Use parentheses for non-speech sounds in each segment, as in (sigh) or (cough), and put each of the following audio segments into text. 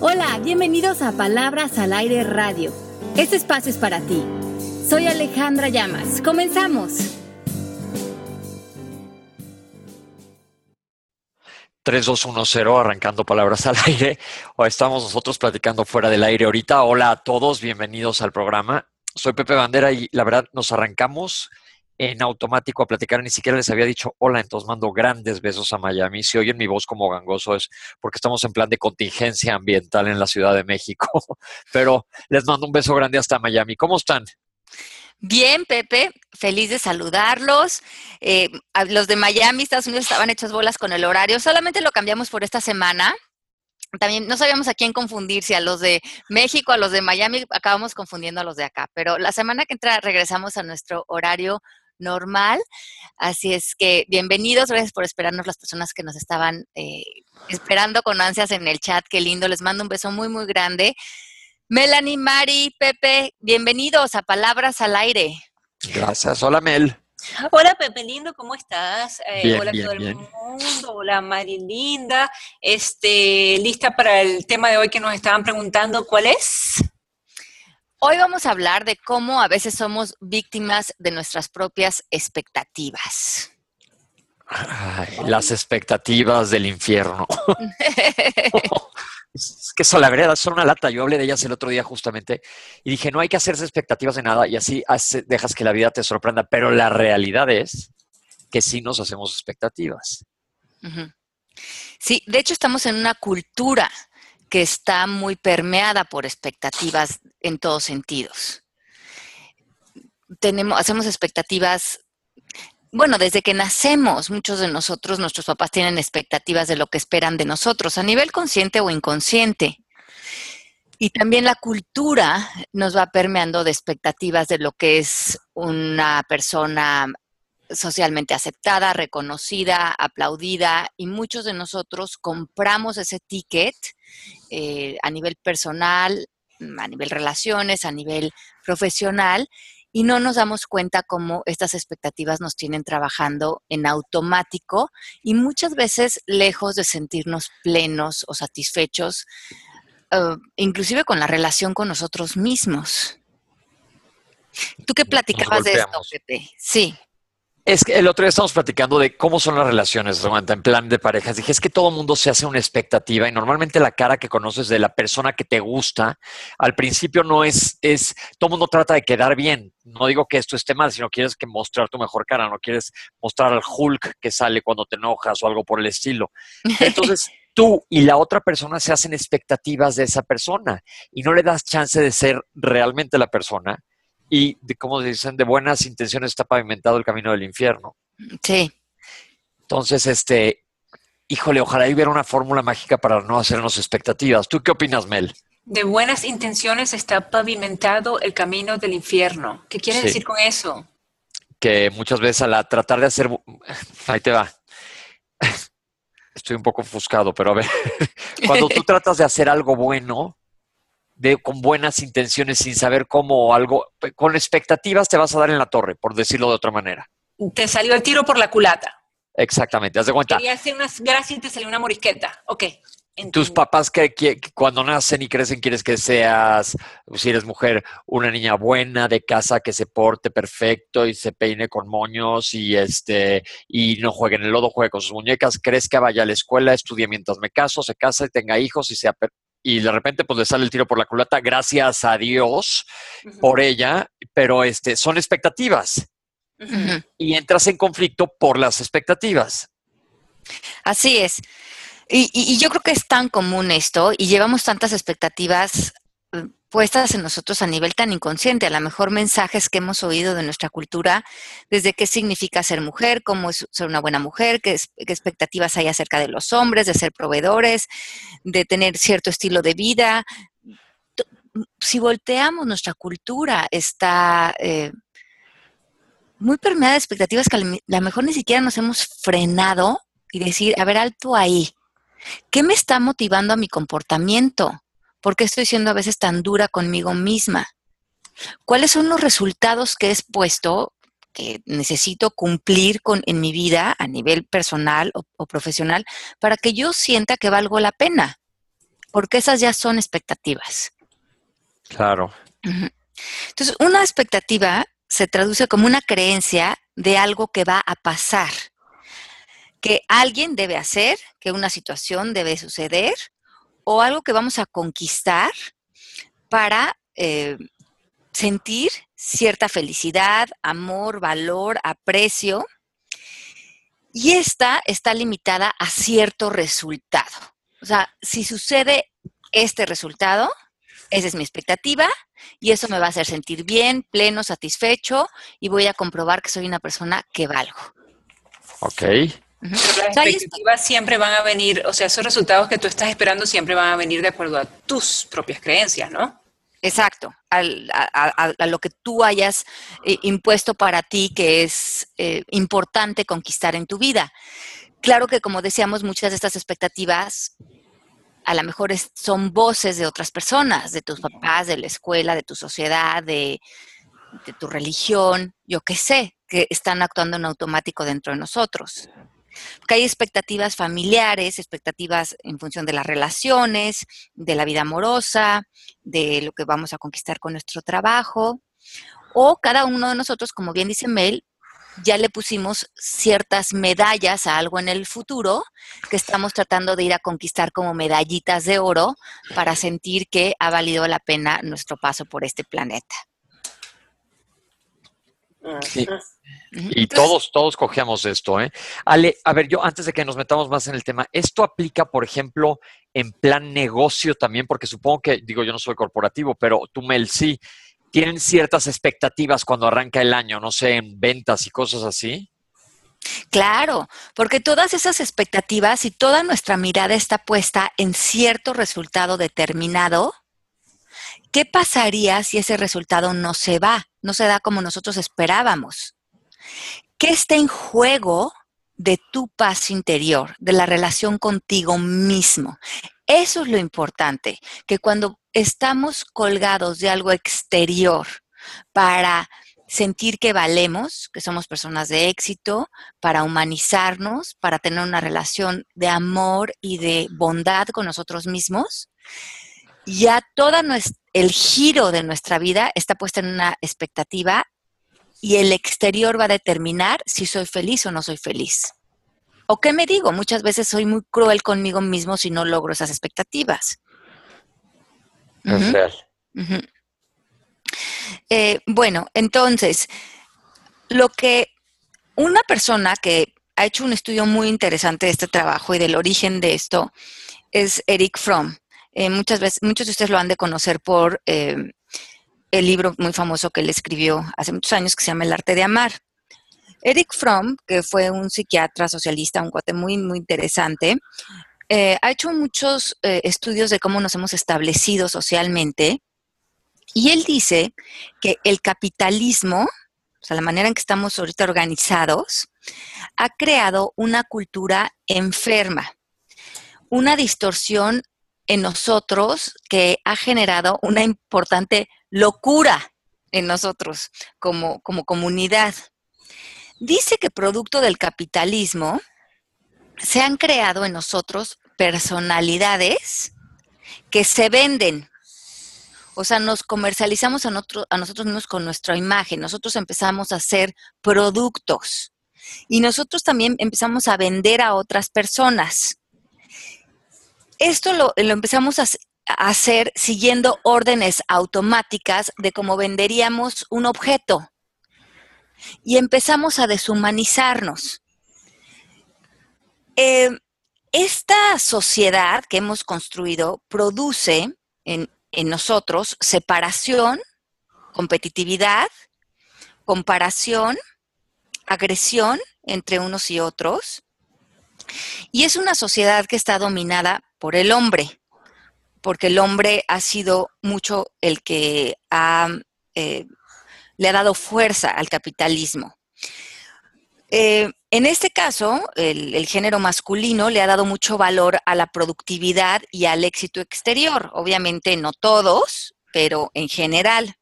Hola, bienvenidos a Palabras al Aire Radio. Este espacio es para ti. Soy Alejandra Llamas. Comenzamos. 3210 arrancando palabras al aire. O estamos nosotros platicando fuera del aire ahorita. Hola a todos, bienvenidos al programa. Soy Pepe Bandera y la verdad nos arrancamos en automático a platicar. Ni siquiera les había dicho hola, entonces mando grandes besos a Miami. Si oyen mi voz como gangoso es porque estamos en plan de contingencia ambiental en la Ciudad de México. (laughs) Pero les mando un beso grande hasta Miami. ¿Cómo están? Bien, Pepe, feliz de saludarlos. Eh, los de Miami, Estados Unidos, estaban hechos bolas con el horario. Solamente lo cambiamos por esta semana. También no sabíamos a quién confundir, si a los de México, a los de Miami, acabamos confundiendo a los de acá. Pero la semana que entra regresamos a nuestro horario normal. Así es que bienvenidos, gracias por esperarnos las personas que nos estaban eh, esperando con ansias en el chat. Qué lindo, les mando un beso muy, muy grande. Melanie, Mari, Pepe, bienvenidos a Palabras al Aire. Gracias. Hola, Mel. Hola Pepe Lindo, ¿cómo estás? Eh, hola bien, todo el bien. mundo, hola Mari Linda. Este, lista para el tema de hoy que nos estaban preguntando, ¿cuál es? Hoy vamos a hablar de cómo a veces somos víctimas de nuestras propias expectativas. Ay, las expectativas del infierno. (laughs) Es que eso, la verdad, son una lata. Yo hablé de ellas el otro día justamente y dije, no hay que hacerse expectativas de nada y así hace- dejas que la vida te sorprenda. Pero la realidad es que sí nos hacemos expectativas. Sí, de hecho estamos en una cultura que está muy permeada por expectativas en todos sentidos. Tenemos, hacemos expectativas, bueno, desde que nacemos, muchos de nosotros, nuestros papás tienen expectativas de lo que esperan de nosotros, a nivel consciente o inconsciente. Y también la cultura nos va permeando de expectativas de lo que es una persona socialmente aceptada, reconocida, aplaudida y muchos de nosotros compramos ese ticket eh, a nivel personal, a nivel relaciones, a nivel profesional y no nos damos cuenta cómo estas expectativas nos tienen trabajando en automático y muchas veces lejos de sentirnos plenos o satisfechos, eh, inclusive con la relación con nosotros mismos. ¿Tú qué Nos platicabas de esto. Pepe? Sí. Es que el otro día estamos platicando de cómo son las relaciones, Samantha, en plan de parejas. Dije, es que todo mundo se hace una expectativa y normalmente la cara que conoces de la persona que te gusta, al principio no es, es, todo mundo trata de quedar bien. No digo que esto esté mal, sino quieres que mostrar tu mejor cara, no quieres mostrar al Hulk que sale cuando te enojas o algo por el estilo. Entonces, (laughs) tú y la otra persona se hacen expectativas de esa persona y no le das chance de ser realmente la persona y, de, como dicen, de buenas intenciones está pavimentado el camino del infierno. Sí. Entonces, este, híjole, ojalá hubiera una fórmula mágica para no hacernos expectativas. ¿Tú qué opinas, Mel? De buenas intenciones está pavimentado el camino del infierno. ¿Qué quieres Sí. decir con eso? Que muchas veces a la tratar de hacer, ahí te va. Estoy un poco ofuscado, pero a ver, (laughs) cuando tú (laughs) tratas de hacer algo bueno, de, con buenas intenciones, sin saber cómo o algo, con expectativas te vas a dar en la torre, por decirlo de otra manera. Te salió el tiro por la culata. Exactamente, haz de cuenta. Quería hacer unas gracias y te salió una morisqueta. Ok. tus papás que, que- que cuando nacen y crecen quieres que seas, si eres mujer, una niña buena de casa que se porte perfecto y se peine con moños y este y no juegue en el lodo, juegue con sus muñecas, crezca, vaya a la escuela, estudie mientras me caso, se casa y tenga hijos y sea per- y de repente pues le sale el tiro por la culata, gracias a Dios por ella, pero este son expectativas y entras en conflicto por las expectativas. Así es. Y, y- y yo creo que es tan común esto y llevamos tantas expectativas puestas en nosotros a nivel tan inconsciente, a lo mejor mensajes que hemos oído de nuestra cultura, desde qué significa ser mujer, cómo es ser una buena mujer, qué, qué expectativas hay acerca de los hombres, de ser proveedores, de tener cierto estilo de vida. Si volteamos, nuestra cultura está eh, muy permeada de expectativas que a lo mejor ni siquiera nos hemos frenado y decir, a ver, alto ahí. ¿Qué me está motivando a mi comportamiento? ¿Por qué estoy siendo a veces tan dura conmigo misma? ¿Cuáles son los resultados que he expuesto que necesito cumplir con, en mi vida a nivel personal o, o profesional para que yo sienta que valgo la pena? porque esas ya son expectativas. Claro. Entonces, una expectativa se traduce como una creencia de algo que va a pasar, que alguien debe hacer, que una situación debe suceder o algo que vamos a conquistar para eh, sentir cierta felicidad, amor, valor, aprecio. Y esta está limitada a cierto resultado. O sea, si sucede este resultado, esa es mi expectativa y eso me va a hacer sentir bien, pleno, satisfecho y voy a comprobar que soy una persona que valgo. Ok. Las expectativas siempre van a venir, o sea, esos resultados que tú estás esperando siempre van a venir de acuerdo a tus propias creencias, ¿no? Exacto, a, lo que tú hayas eh, impuesto para ti que es eh, importante conquistar en tu vida. Claro que, como decíamos, muchas de estas expectativas a lo mejor son voces de otras personas, de tus papás, de la escuela, de tu sociedad, de, tu religión, yo qué sé, que están actuando en automático dentro de nosotros. Porque hay expectativas familiares, expectativas en función de las relaciones, de la vida amorosa, de lo que vamos a conquistar con nuestro trabajo. O cada uno de nosotros, como bien dice Mel, ya le pusimos ciertas medallas a algo en el futuro que estamos tratando de ir a conquistar como medallitas de oro para sentir que ha valido la pena nuestro paso por este planeta. Y todos, todos cogemos esto, ¿eh? Ale, a ver, yo antes de que nos metamos más en el tema, ¿esto aplica, por ejemplo, en plan negocio también? Porque supongo que, digo, yo no soy corporativo, pero tú, Mel, sí tienen ciertas expectativas cuando arranca el año, no sé, en ventas y cosas así? Claro, porque todas esas expectativas y toda nuestra mirada está puesta en cierto resultado determinado, ¿qué pasaría si ese resultado no se va, no se da como nosotros esperábamos? ¿Qué está en juego de tu paz interior, de la relación contigo mismo? Eso es lo importante, que cuando estamos colgados de algo exterior para sentir que valemos, que somos personas de éxito, para humanizarnos, para tener una relación de amor y de bondad con nosotros mismos, ya todo el giro de nuestra vida está puesto en una expectativa y el exterior va a determinar si soy feliz o no soy feliz. ¿O qué me digo? Muchas veces soy muy cruel conmigo mismo si no logro esas expectativas. Es real. Eh, bueno, entonces, lo que una persona que ha hecho un estudio muy interesante de este trabajo y del origen de esto es Eric Fromm. Eh, muchas veces, muchos de ustedes lo han de conocer por eh, el libro muy famoso que él escribió hace muchos años que se llama El arte de amar. Eric Fromm, que fue un psiquiatra socialista, un cuate muy, muy interesante, eh, ha hecho muchos estudios de cómo nos hemos establecido socialmente y él dice que el capitalismo, o sea, la manera en que estamos ahorita organizados, ha creado una cultura enferma, una distorsión en nosotros que ha generado una importante locura en nosotros como, como comunidad. Dice que producto del capitalismo se han creado en nosotros personalidades que se venden. O sea, nos comercializamos a, a nosotros mismos con nuestra imagen. Nosotros empezamos a hacer productos. Y nosotros también empezamos a vender a otras personas. Esto lo, empezamos a, hacer siguiendo órdenes automáticas de cómo venderíamos un objeto y empezamos a deshumanizarnos. Eh, esta sociedad que hemos construido produce en, en nosotros separación, competitividad, comparación, agresión entre unos y otros. Y es una sociedad que está dominada por el hombre, porque el hombre ha sido mucho el que ha eh, le ha dado fuerza al capitalismo. Eh, en este caso, el, género masculino le ha dado mucho valor a la productividad y al éxito exterior. Obviamente no todos, pero en general.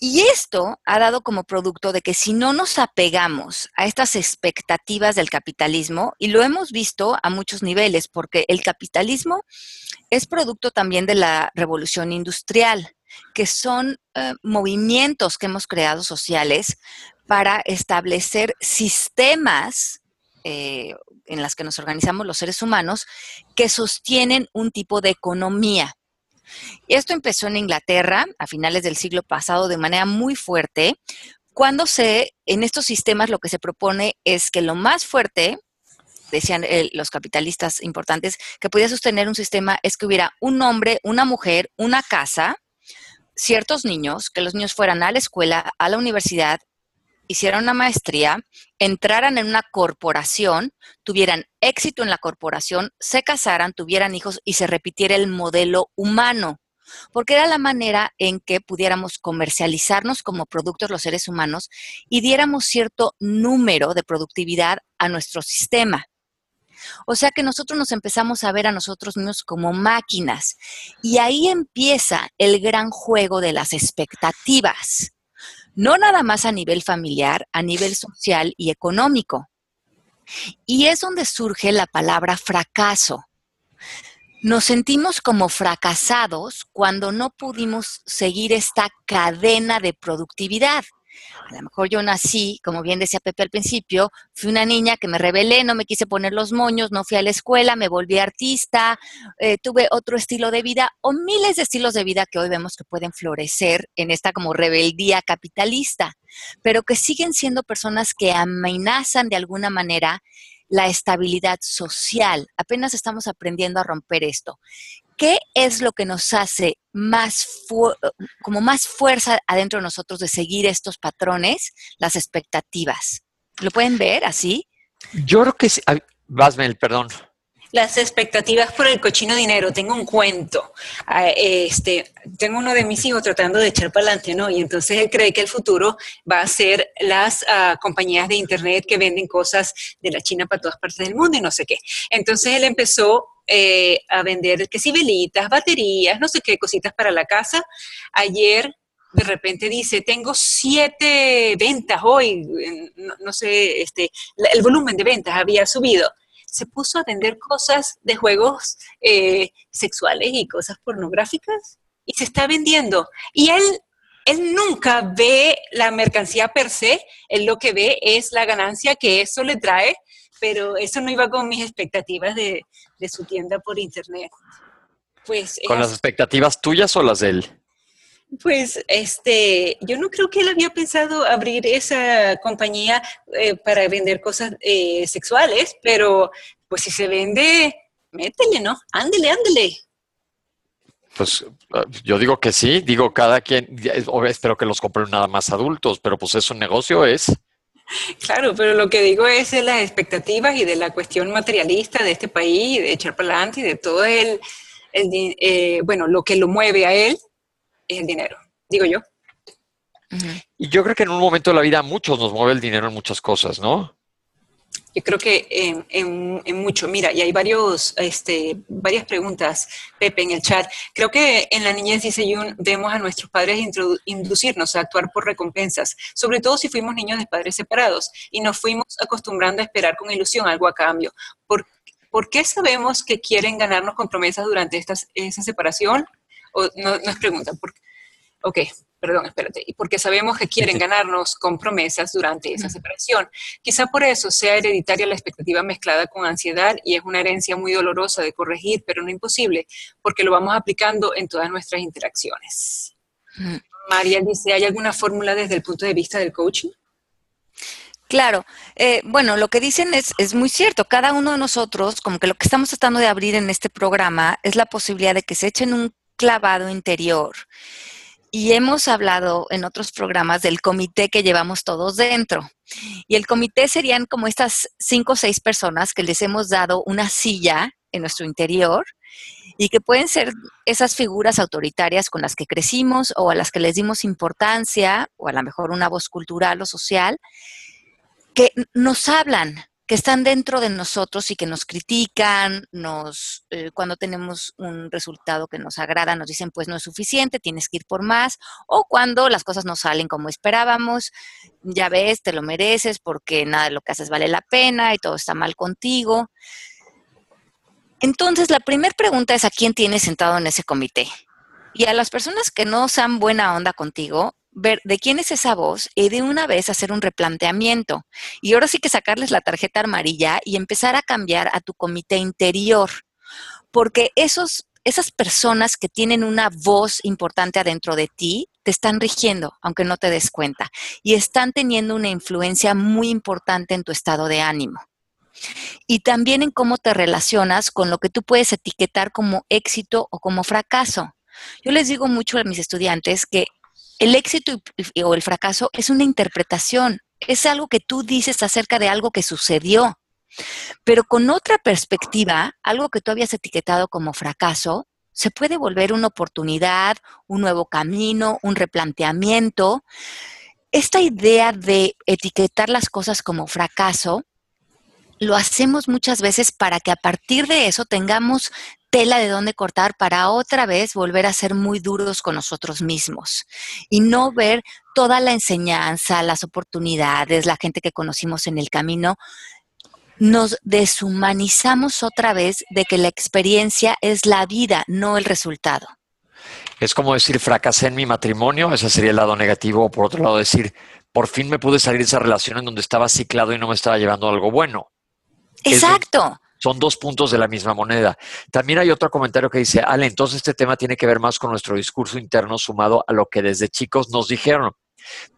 Y esto ha dado como producto de que si no nos apegamos a estas expectativas del capitalismo, y lo hemos visto a muchos niveles, porque el capitalismo es producto también de la revolución industrial, que son eh, movimientos que hemos creado sociales para establecer sistemas eh, en las que nos organizamos los seres humanos que sostienen un tipo de economía. Esto empezó en Inglaterra a finales del siglo pasado de manera muy fuerte, cuando se, en estos sistemas lo que se propone es que lo más fuerte, decían eh, los capitalistas importantes, que podía sostener un sistema es que hubiera un hombre, una mujer, una casa, ciertos niños, que los niños fueran a la escuela, a la universidad, hicieran una maestría, entraran en una corporación, tuvieran éxito en la corporación, se casaran, tuvieran hijos y se repitiera el modelo humano, porque era la manera en que pudiéramos comercializarnos como productos los seres humanos y diéramos cierto número de productividad a nuestro sistema. O sea que nosotros nos empezamos a ver a nosotros mismos como máquinas. Y ahí empieza el gran juego de las expectativas no nada más a nivel familiar, a nivel social y económico. Y es donde surge la palabra fracaso. Nos sentimos como fracasados cuando no pudimos seguir esta cadena de productividad. A lo mejor yo nací, como bien decía Pepe al principio, fui una niña que me rebelé, no me quise poner los moños, no fui a la escuela, me volví artista, eh, tuve otro estilo de vida o miles de estilos de vida que hoy vemos que pueden florecer en esta como rebeldía capitalista, pero que siguen siendo personas que amenazan de alguna manera la estabilidad social. Apenas estamos aprendiendo a romper esto. ¿Qué es lo que nos hace más, como más fuerza adentro de nosotros de seguir estos patrones? Las expectativas. ¿Lo pueden ver así? Yo creo que sí. Vasmel, perdón. Las expectativas por el cochino dinero. Tengo un cuento. Ah, este, tengo uno de mis hijos tratando de echar para adelante, ¿no? Y entonces él cree que el futuro va a ser las ah, compañías de Internet que venden cosas de la China para todas partes del mundo y no sé qué. Entonces él empezó eh, a vender que si velitas, baterías, no sé qué cositas para la casa. Ayer de repente dice, tengo siete ventas hoy, no, sé, este, el volumen de ventas había subido. Se puso a vender cosas de juegos eh, sexuales y cosas pornográficas y se está vendiendo. Y él, él nunca ve la mercancía per se, él lo que ve es la ganancia que eso le trae pero eso no iba con mis expectativas de, su tienda por internet. Pues, ¿Con las expectativas tuyas o las de él? Pues este, yo no creo que él había pensado abrir esa compañía eh, para vender cosas eh, sexuales, pero pues si se vende, métele, ¿no? Ándele, ándele. Pues ah, yo digo que sí, digo cada quien, espero que los compren nada más adultos, pero pues es un negocio, es. Claro, pero lo que digo es de las expectativas y de la cuestión materialista de este país, de echar para adelante y de todo el, eh, bueno, lo que lo mueve a él es el dinero, digo yo. Y yo creo que en un momento de la vida a muchos nos mueve el dinero en muchas cosas, ¿no? Yo creo que en, mucho, mira, y hay varios, este, varias preguntas, Pepe, en el chat. Creo que en la niñez, dice Jun, vemos a nuestros padres inducirnos a actuar por recompensas, sobre todo si fuimos niños de padres separados y nos fuimos acostumbrando a esperar con ilusión algo a cambio. ¿Por, ¿por qué sabemos que quieren ganarnos con promesas durante esta, esa separación? O, no, no es pregunta, porque, ok, perdón, espérate, y porque sabemos que quieren ganarnos con promesas durante esa separación. Quizá por eso sea hereditaria la expectativa mezclada con ansiedad y es una herencia muy dolorosa de corregir, pero no imposible, porque lo vamos aplicando en todas nuestras interacciones. María dice, ¿hay alguna fórmula desde el punto de vista del coaching? Claro, eh, bueno, lo que dicen es, es muy cierto. Cada uno de nosotros, como que lo que estamos tratando de abrir en este programa es la posibilidad de que se echen un clavado interior y hemos hablado en otros programas del comité que llevamos todos dentro. Y el comité serían como estas cinco o seis personas que les hemos dado una silla en nuestro interior y que pueden ser esas figuras autoritarias con las que crecimos o a las que les dimos importancia o a lo mejor una voz cultural o social, que nos hablan que están dentro de nosotros y que nos critican, nos, eh, cuando tenemos un resultado que nos agrada, nos dicen, pues no es suficiente, tienes que ir por más, o cuando las cosas no salen como esperábamos, ya ves, te lo mereces porque nada de lo que haces vale la pena y todo está mal contigo. Entonces, la primera pregunta es a quién tienes sentado en ese comité. Y a las personas que no sean buena onda contigo, ver de quién es esa voz y de una vez hacer un replanteamiento. Y ahora sí que sacarles la tarjeta amarilla y empezar a cambiar a tu comité interior. Porque esos, esas personas que tienen una voz importante adentro de ti te están rigiendo, aunque no te des cuenta. Y están teniendo una influencia muy importante en tu estado de ánimo. Y también en cómo te relacionas con lo que tú puedes etiquetar como éxito o como fracaso. Yo les digo mucho a mis estudiantes que el éxito o el fracaso es una interpretación, es algo que tú dices acerca de algo que sucedió. Pero con otra perspectiva, algo que tú habías etiquetado como fracaso, se puede volver una oportunidad, un nuevo camino, un replanteamiento. Esta idea de etiquetar las cosas como fracaso, lo hacemos muchas veces para que a partir de eso tengamos tela de dónde cortar para otra vez volver a ser muy duros con nosotros mismos y no ver toda la enseñanza, las oportunidades, la gente que conocimos en el camino. Nos deshumanizamos otra vez de que la experiencia es la vida, no el resultado. Es como decir, fracasé en mi matrimonio, ese sería el lado negativo, o por otro lado decir, por fin me pude salir de esa relación en donde estaba ciclado y no me estaba llevando algo bueno. Exacto. Son dos puntos de la misma moneda. También hay otro comentario que dice, Ale, entonces este tema tiene que ver más con nuestro discurso interno sumado a lo que desde chicos nos dijeron.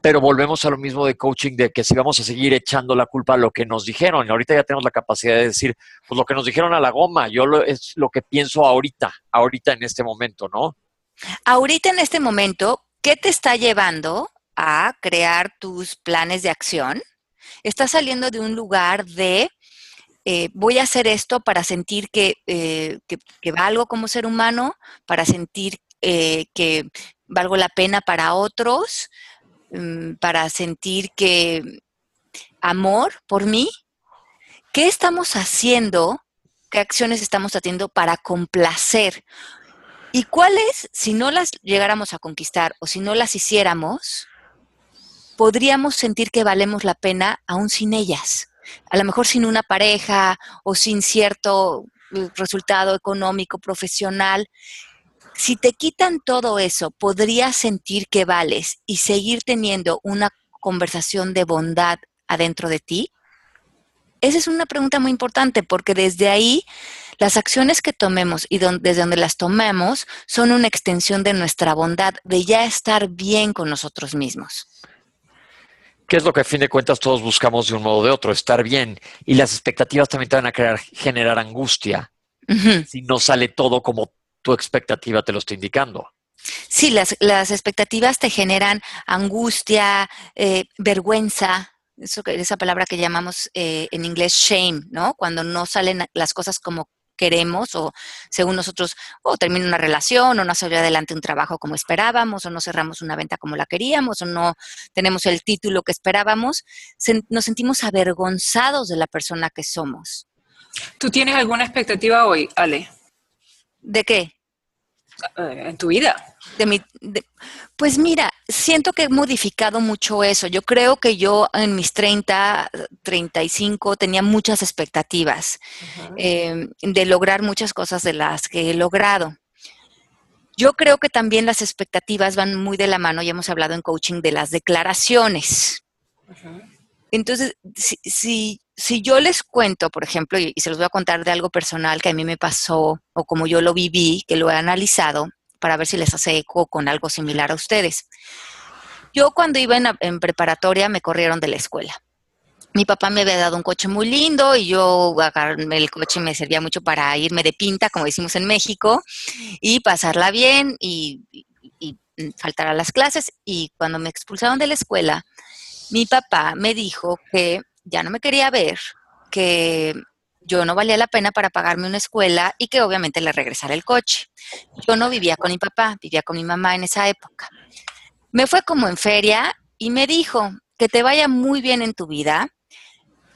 Pero volvemos a lo mismo de coaching, de que si vamos a seguir echando la culpa a lo que nos dijeron, y ahorita ya tenemos la capacidad de decir, pues lo que nos dijeron a la goma, yo lo, es lo que pienso ahorita, ahorita en este momento, ¿no? Ahorita en este momento, ¿qué te está llevando a crear tus planes de acción? Estás saliendo de un lugar de eh, voy a hacer esto para sentir eh, que, valgo como ser humano, para sentir eh, que valgo la pena para otros, mm, para sentir que amor por mí. ¿Qué estamos haciendo? ¿Qué acciones estamos haciendo para complacer? ¿Y cuáles, si no las llegáramos a conquistar o si no las hiciéramos, podríamos sentir que valemos la pena aún sin ellas? A lo mejor sin una pareja o sin cierto eh, resultado económico, profesional. Si te quitan todo eso, ¿podrías sentir que vales y seguir teniendo una conversación de bondad adentro de ti? Esa es una pregunta muy importante porque desde ahí las acciones que tomemos y desde donde las tomemos son una extensión de nuestra bondad, de ya estar bien con nosotros mismos. ¿Qué es lo que a fin de cuentas todos buscamos de un modo o de otro? Estar bien. Y las expectativas también te van a crear, generar angustia si no sale todo como tu expectativa te lo está indicando. Sí, las, expectativas te generan angustia, eh, vergüenza, eso, esa palabra que llamamos eh, en inglés shame, ¿no? Cuando no salen las cosas como queremos o según nosotros, o termina una relación o no salió adelante un trabajo como esperábamos o no cerramos una venta como la queríamos o no tenemos el título que esperábamos, nos sentimos avergonzados de la persona que somos. ¿Tú tienes alguna expectativa hoy, Ale? ¿De qué? Eh, en tu vida. De mi, pues mira, siento que he modificado mucho eso. Yo creo que yo en mis 30, 35 tenía muchas expectativas em, de lograr muchas cosas de las que he logrado. Yo creo que también las expectativas van muy de la mano, ya hemos hablado en coaching de las declaraciones. Entonces, si, si, yo les cuento, por ejemplo, y, se los voy a contar de algo personal que a mí me pasó o como yo lo viví, que lo he analizado, para ver si les hace eco con algo similar a ustedes. Yo cuando iba en, preparatoria me corrieron de la escuela. Mi papá me había dado un coche muy lindo y yo el coche me servía mucho para irme de pinta, como decimos en México, y pasarla bien y, y faltar a las clases. Y cuando me expulsaron de la escuela, mi papá me dijo que ya no me quería ver, que yo no valía la pena para pagarme una escuela y que obviamente le regresara el coche. Yo no vivía con mi papá, vivía con mi mamá en esa época. Me fue como en feria y me dijo que te vaya muy bien en tu vida,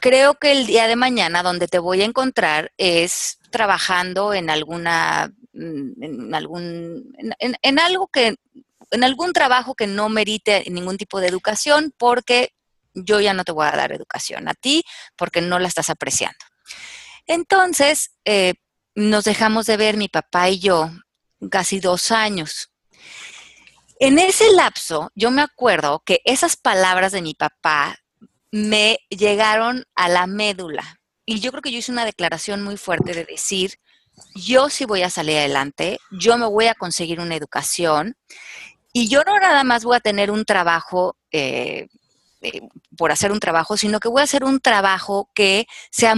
creo que el día de mañana donde te voy a encontrar es trabajando en alguna, mm, en algún, en, en algo que, en algún trabajo que no merite ningún tipo de educación, porque yo ya no te voy a dar educación a ti, porque no la estás apreciando. Entonces, eh, nos dejamos de ver mi papá y yo casi dos años. En ese lapso, yo me acuerdo que esas palabras de mi papá me llegaron a la médula. Y yo creo que yo hice una declaración muy fuerte de decir, yo sí voy a salir adelante, yo me voy a conseguir una educación y yo no nada más voy a tener un trabajo eh, eh, por hacer un trabajo, sino que voy a hacer un trabajo que sea,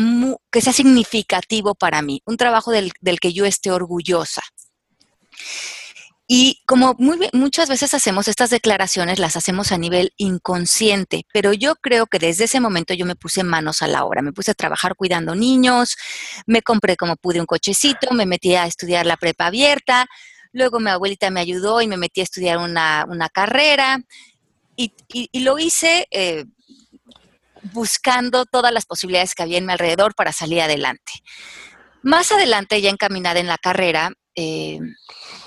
que sea significativo para mí, un trabajo del, del que yo esté orgullosa. Y como muchas veces hacemos estas declaraciones, las hacemos a nivel inconsciente, pero yo creo que desde ese momento yo me puse manos a la obra, me puse a trabajar cuidando niños, me compré como pude un cochecito, me metí a estudiar la prepa abierta, luego mi abuelita me ayudó y me metí a estudiar una, una carrera y, lo hice eh, buscando todas las posibilidades que había en mi alrededor para salir adelante. Más adelante, ya encaminada en la carrera, eh,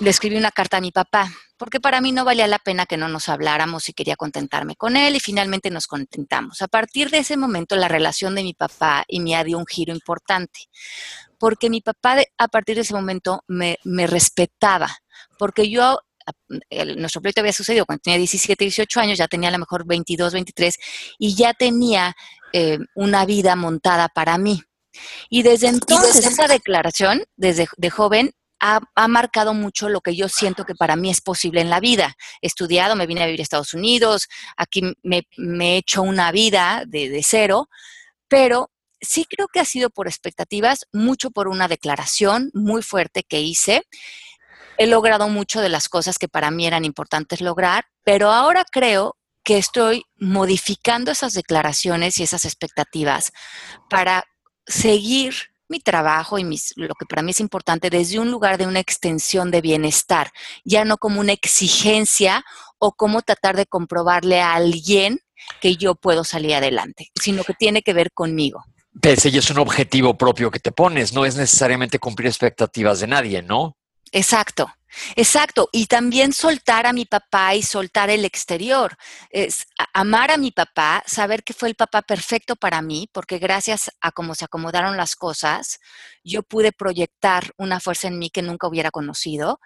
le escribí una carta a mi papá, porque para mí no valía la pena que no nos habláramos y quería contentarme con él y finalmente nos contentamos. A partir de ese momento la relación de mi papá y mía dio un giro importante, porque mi papá a partir de ese momento me, respetaba, porque yo, nuestro proyecto había sucedido cuando tenía 17, 18 años, ya tenía a lo mejor 22, 23 y ya tenía eh, una vida montada para mí. Y desde entonces, esa declaración, desde de joven, ha, marcado mucho lo que yo siento que para mí es posible en la vida. He estudiado, me vine a vivir a Estados Unidos, aquí me, he hecho una vida de, de cero, pero sí creo que ha sido por expectativas, mucho por una declaración muy fuerte que hice. He logrado mucho de las cosas que para mí eran importantes lograr, pero ahora creo que estoy modificando esas declaraciones y esas expectativas para seguir mi trabajo y mis, lo que para mí es importante desde un lugar de una extensión de bienestar, ya no como una exigencia o como tratar de comprobarle a alguien que yo puedo salir adelante, sino que tiene que ver conmigo. Pese y es un objetivo propio que te pones, no es necesariamente cumplir expectativas de nadie, ¿no? Exacto. Exacto, y también soltar a mi papá y soltar el exterior. Es amar a mi papá, saber que fue el papá perfecto para mí, porque gracias a cómo se acomodaron las cosas, yo pude proyectar una fuerza en mí que nunca hubiera conocido.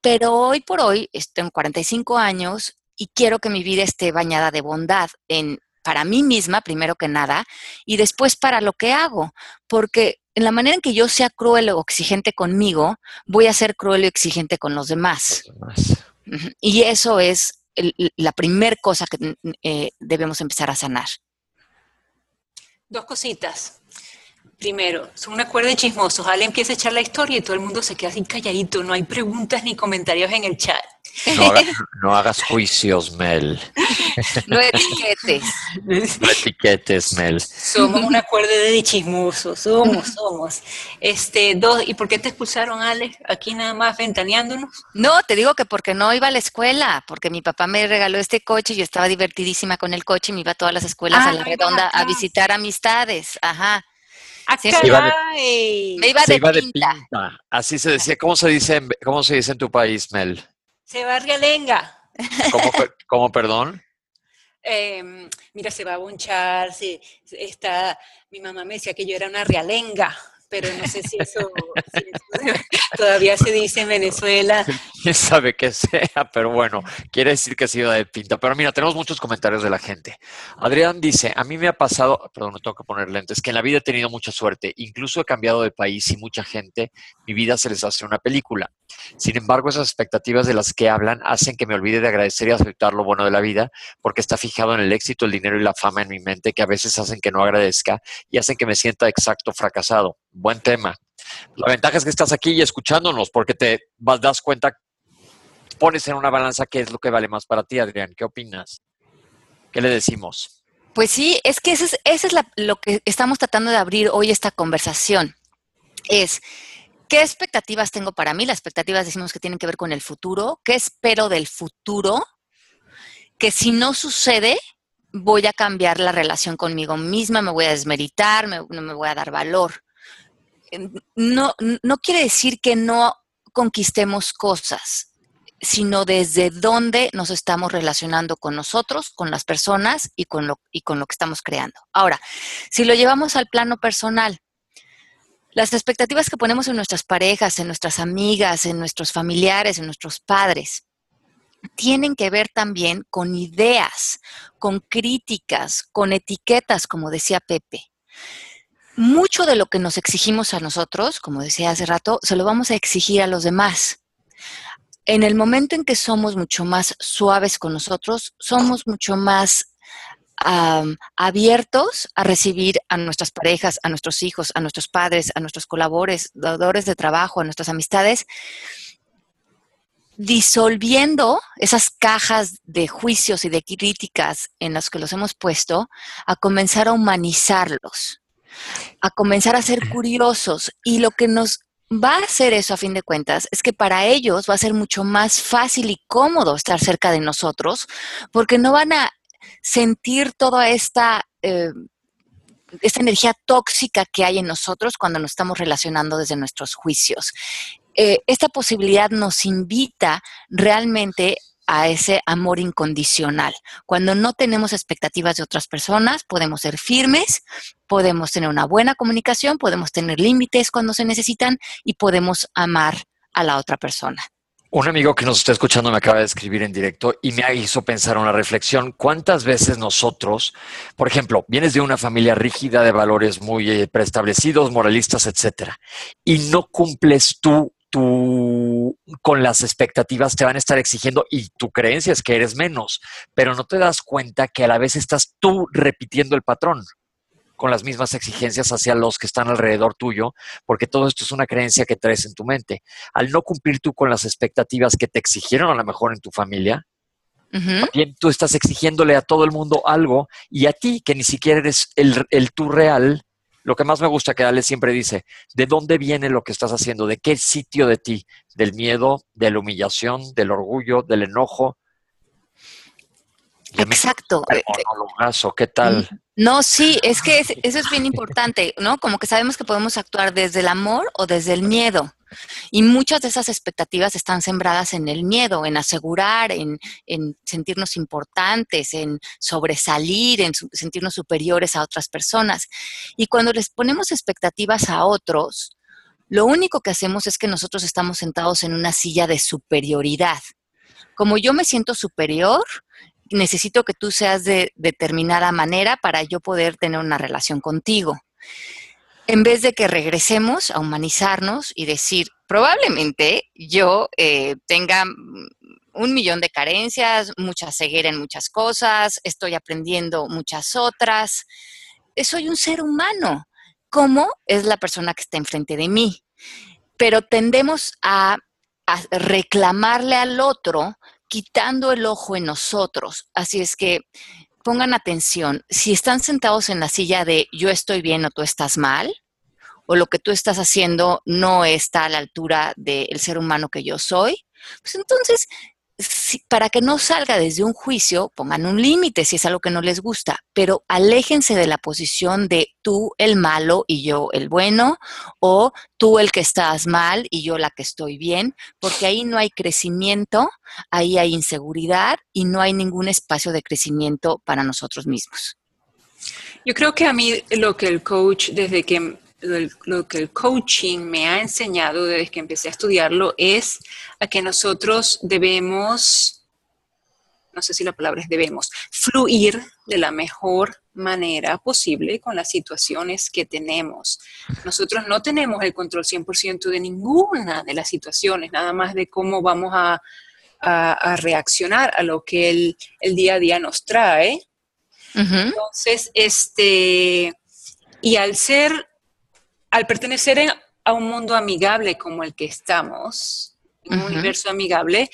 Pero hoy por hoy, tengo 45 años y quiero que mi vida esté bañada de bondad en para mí misma, primero que nada, y después para lo que hago, porque en la manera en que yo sea cruel o exigente conmigo, voy a ser cruel o exigente con los demás. Y eso es la primera cosa que eh, debemos empezar a sanar. Dos cositas. Primero, son una cuerda de chismosos. Ale empieza a echar la historia y todo el mundo se queda así calladito. No hay preguntas ni comentarios en el chat. (laughs) No hagas, juicios, Mel. No etiquetes. No etiquetes, Mel. Somos una cuerda de chismosos. Somos, somos. Este, dos, ¿y por qué te expulsaron, Ale? Aquí nada más ventaneándonos. No, te digo que porque no iba a la escuela, porque mi papá me regaló este coche y yo estaba divertidísima con el coche y me iba a todas las escuelas a la redonda a visitar amistades. Ajá. Ah, se iba de, me iba, de, pinta. Así se decía. ¿Cómo se dice, cómo se dice en tu país, Mel? Se va a realenga. ¿Cómo, cómo perdón? Em, mira, se va a bonchar, se, está, mi mamá me decía que yo era una realenga pero no sé si eso, (laughs) (laughs) todavía se dice en Venezuela. Quién sabe qué sea, pero bueno, quiere decir que ha sido de pinta. Pero mira, tenemos muchos comentarios de la gente. Adrián dice, a mí me ha pasado, perdón, me tengo que poner lentes, que en la vida he tenido mucha suerte. Incluso he cambiado de país y mucha gente, mi vida se les hace una película. Sin embargo, esas expectativas de las que hablan hacen que me olvide de agradecer y aceptar lo bueno de la vida, porque está fijado en el éxito, el dinero y la fama en mi mente, que a veces hacen que no agradezca y hacen que me sienta exacto fracasado. Buen tema. La ventaja es que estás aquí y escuchándonos, porque te das cuenta, pones en una balanza qué es lo que vale más para ti, Adrián. ¿Qué opinas? ¿Qué le decimos? Pues sí, es que ese es, es lo que estamos tratando de abrir hoy esta conversación. Es ¿Qué expectativas tengo para mí? Las expectativas decimos que tienen que ver con el futuro. ¿Qué espero del futuro? Que si no sucede, voy a cambiar la relación conmigo misma, me voy a desmeritar, no me voy a dar valor. No, no quiere decir que no conquistemos cosas, sino desde dónde nos estamos relacionando con nosotros, con las personas y con lo, y con lo que estamos creando. Ahora, si lo llevamos al plano personal, las expectativas que ponemos en nuestras parejas, en nuestras amigas, en nuestros familiares, en nuestros padres, tienen que ver también con ideas, con críticas, con etiquetas, como decía Pepe. Mucho de lo que nos exigimos a nosotros, como decía hace rato, se lo vamos a exigir a los demás. En el momento en que somos mucho más suaves con nosotros, somos mucho más abiertos a recibir a nuestras parejas, a nuestros hijos, a nuestros padres, a nuestros colaboradores de trabajo, a nuestras amistades, disolviendo esas cajas de juicios y de críticas en las que los hemos puesto, a comenzar a humanizarlos, a comenzar a ser curiosos. Y lo que nos va a hacer eso a fin de cuentas es que para ellos va a ser mucho más fácil y cómodo estar cerca de nosotros, porque no van a sentir toda esta... Eh, esta energía tóxica que hay en nosotros cuando nos estamos relacionando desde nuestros juicios. Eh, esta posibilidad nos invita realmente a ese amor incondicional. Cuando no tenemos expectativas de otras personas, podemos ser firmes, podemos tener una buena comunicación, podemos tener límites cuando se necesitan y podemos amar a la otra persona. Un amigo que nos está escuchando me acaba de escribir en directo y me hizo pensar una reflexión. ¿Cuántas veces nosotros, por ejemplo, vienes de una familia rígida de valores muy eh, preestablecidos, moralistas, etcétera, y no cumples tú tú con las expectativas te van a estar exigiendo y tu creencia es que eres menos, pero no te das cuenta que a la vez estás tú repitiendo el patrón con las mismas exigencias hacia los que están alrededor tuyo, porque todo esto es una creencia que traes en tu mente. Al no cumplir tú con las expectativas que te exigieron a lo mejor en tu familia, también tú estás exigiéndole a todo el mundo algo y a ti, que ni siquiera eres el, el tú real, lo que más me gusta que Ale siempre dice, ¿de dónde viene lo que estás haciendo? ¿De qué sitio de ti? ¿Del miedo, de la humillación, del orgullo, del enojo? Exacto. ¿Qué tal? No, sí, es que eso es bien importante, ¿no? Como que sabemos que podemos actuar desde el amor o desde el miedo. Y muchas de esas expectativas están sembradas en el miedo, en asegurar, en, sentirnos importantes, en sobresalir, en sentirnos superiores a otras personas. Y cuando les ponemos expectativas a otros, lo único que hacemos es que nosotros estamos sentados en una silla de superioridad. Como yo me siento superior, necesito que tú seas de determinada manera para yo poder tener una relación contigo. En vez de que regresemos a humanizarnos y decir, probablemente yo eh, tenga un millón de carencias, mucha ceguera en muchas cosas, estoy aprendiendo muchas otras, eh, soy un ser humano, como es la persona que está enfrente de mí. Pero tendemos a, a reclamarle al otro quitando el ojo en nosotros. Así es que pongan atención, si están sentados en la silla de yo estoy bien o tú estás mal, o lo que tú estás haciendo no está a la altura del ser humano que yo soy, pues entonces, para que no salga desde un juicio, pongan un límite si es algo que no les gusta, pero aléjense de la posición de tú el malo y yo el bueno, o tú el que estás mal y yo la que estoy bien, porque ahí no hay crecimiento, ahí hay inseguridad y no hay ningún espacio de crecimiento para nosotros mismos. Yo creo que a mí lo que el coach, desde que lo, que el coaching me ha enseñado desde que empecé a estudiarlo es a que nosotros debemos, no sé si la palabra es debemos, fluir de la mejor manera posible con las situaciones que tenemos. Nosotros no tenemos el control 100% de ninguna de las situaciones, nada más de cómo vamos a, reaccionar a lo que el, día a día nos trae. Entonces, este, y al ser al pertenecer a un mundo amigable como el que estamos, un universo amigable,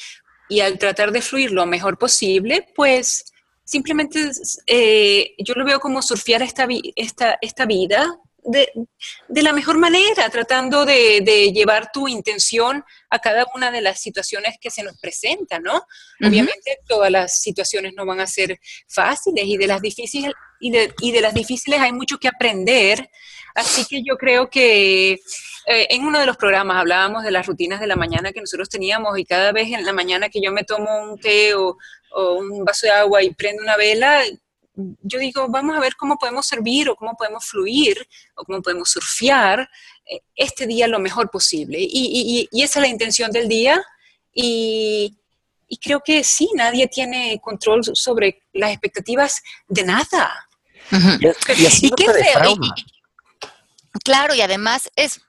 y al tratar de fluir lo mejor posible, pues simplemente eh, yo lo veo como surfear esta, esta, esta vida de, la mejor manera, tratando de, llevar tu intención a cada una de las situaciones que se nos presentan, ¿no? Obviamente todas las situaciones no van a ser fáciles y de las difíciles y de, y de las difíciles hay mucho que aprender. Así que yo creo que eh, en uno de los programas hablábamos de las rutinas de la mañana que nosotros teníamos y cada vez en la mañana que yo me tomo un té o, o un vaso de agua y prendo una vela, yo digo, vamos a ver cómo podemos servir o cómo podemos fluir o cómo podemos surfear eh, este día lo mejor posible. Y, esa es la intención del día. Y, creo que sí, nadie tiene control sobre las expectativas de nada. y, así qué feo. Claro, y además es,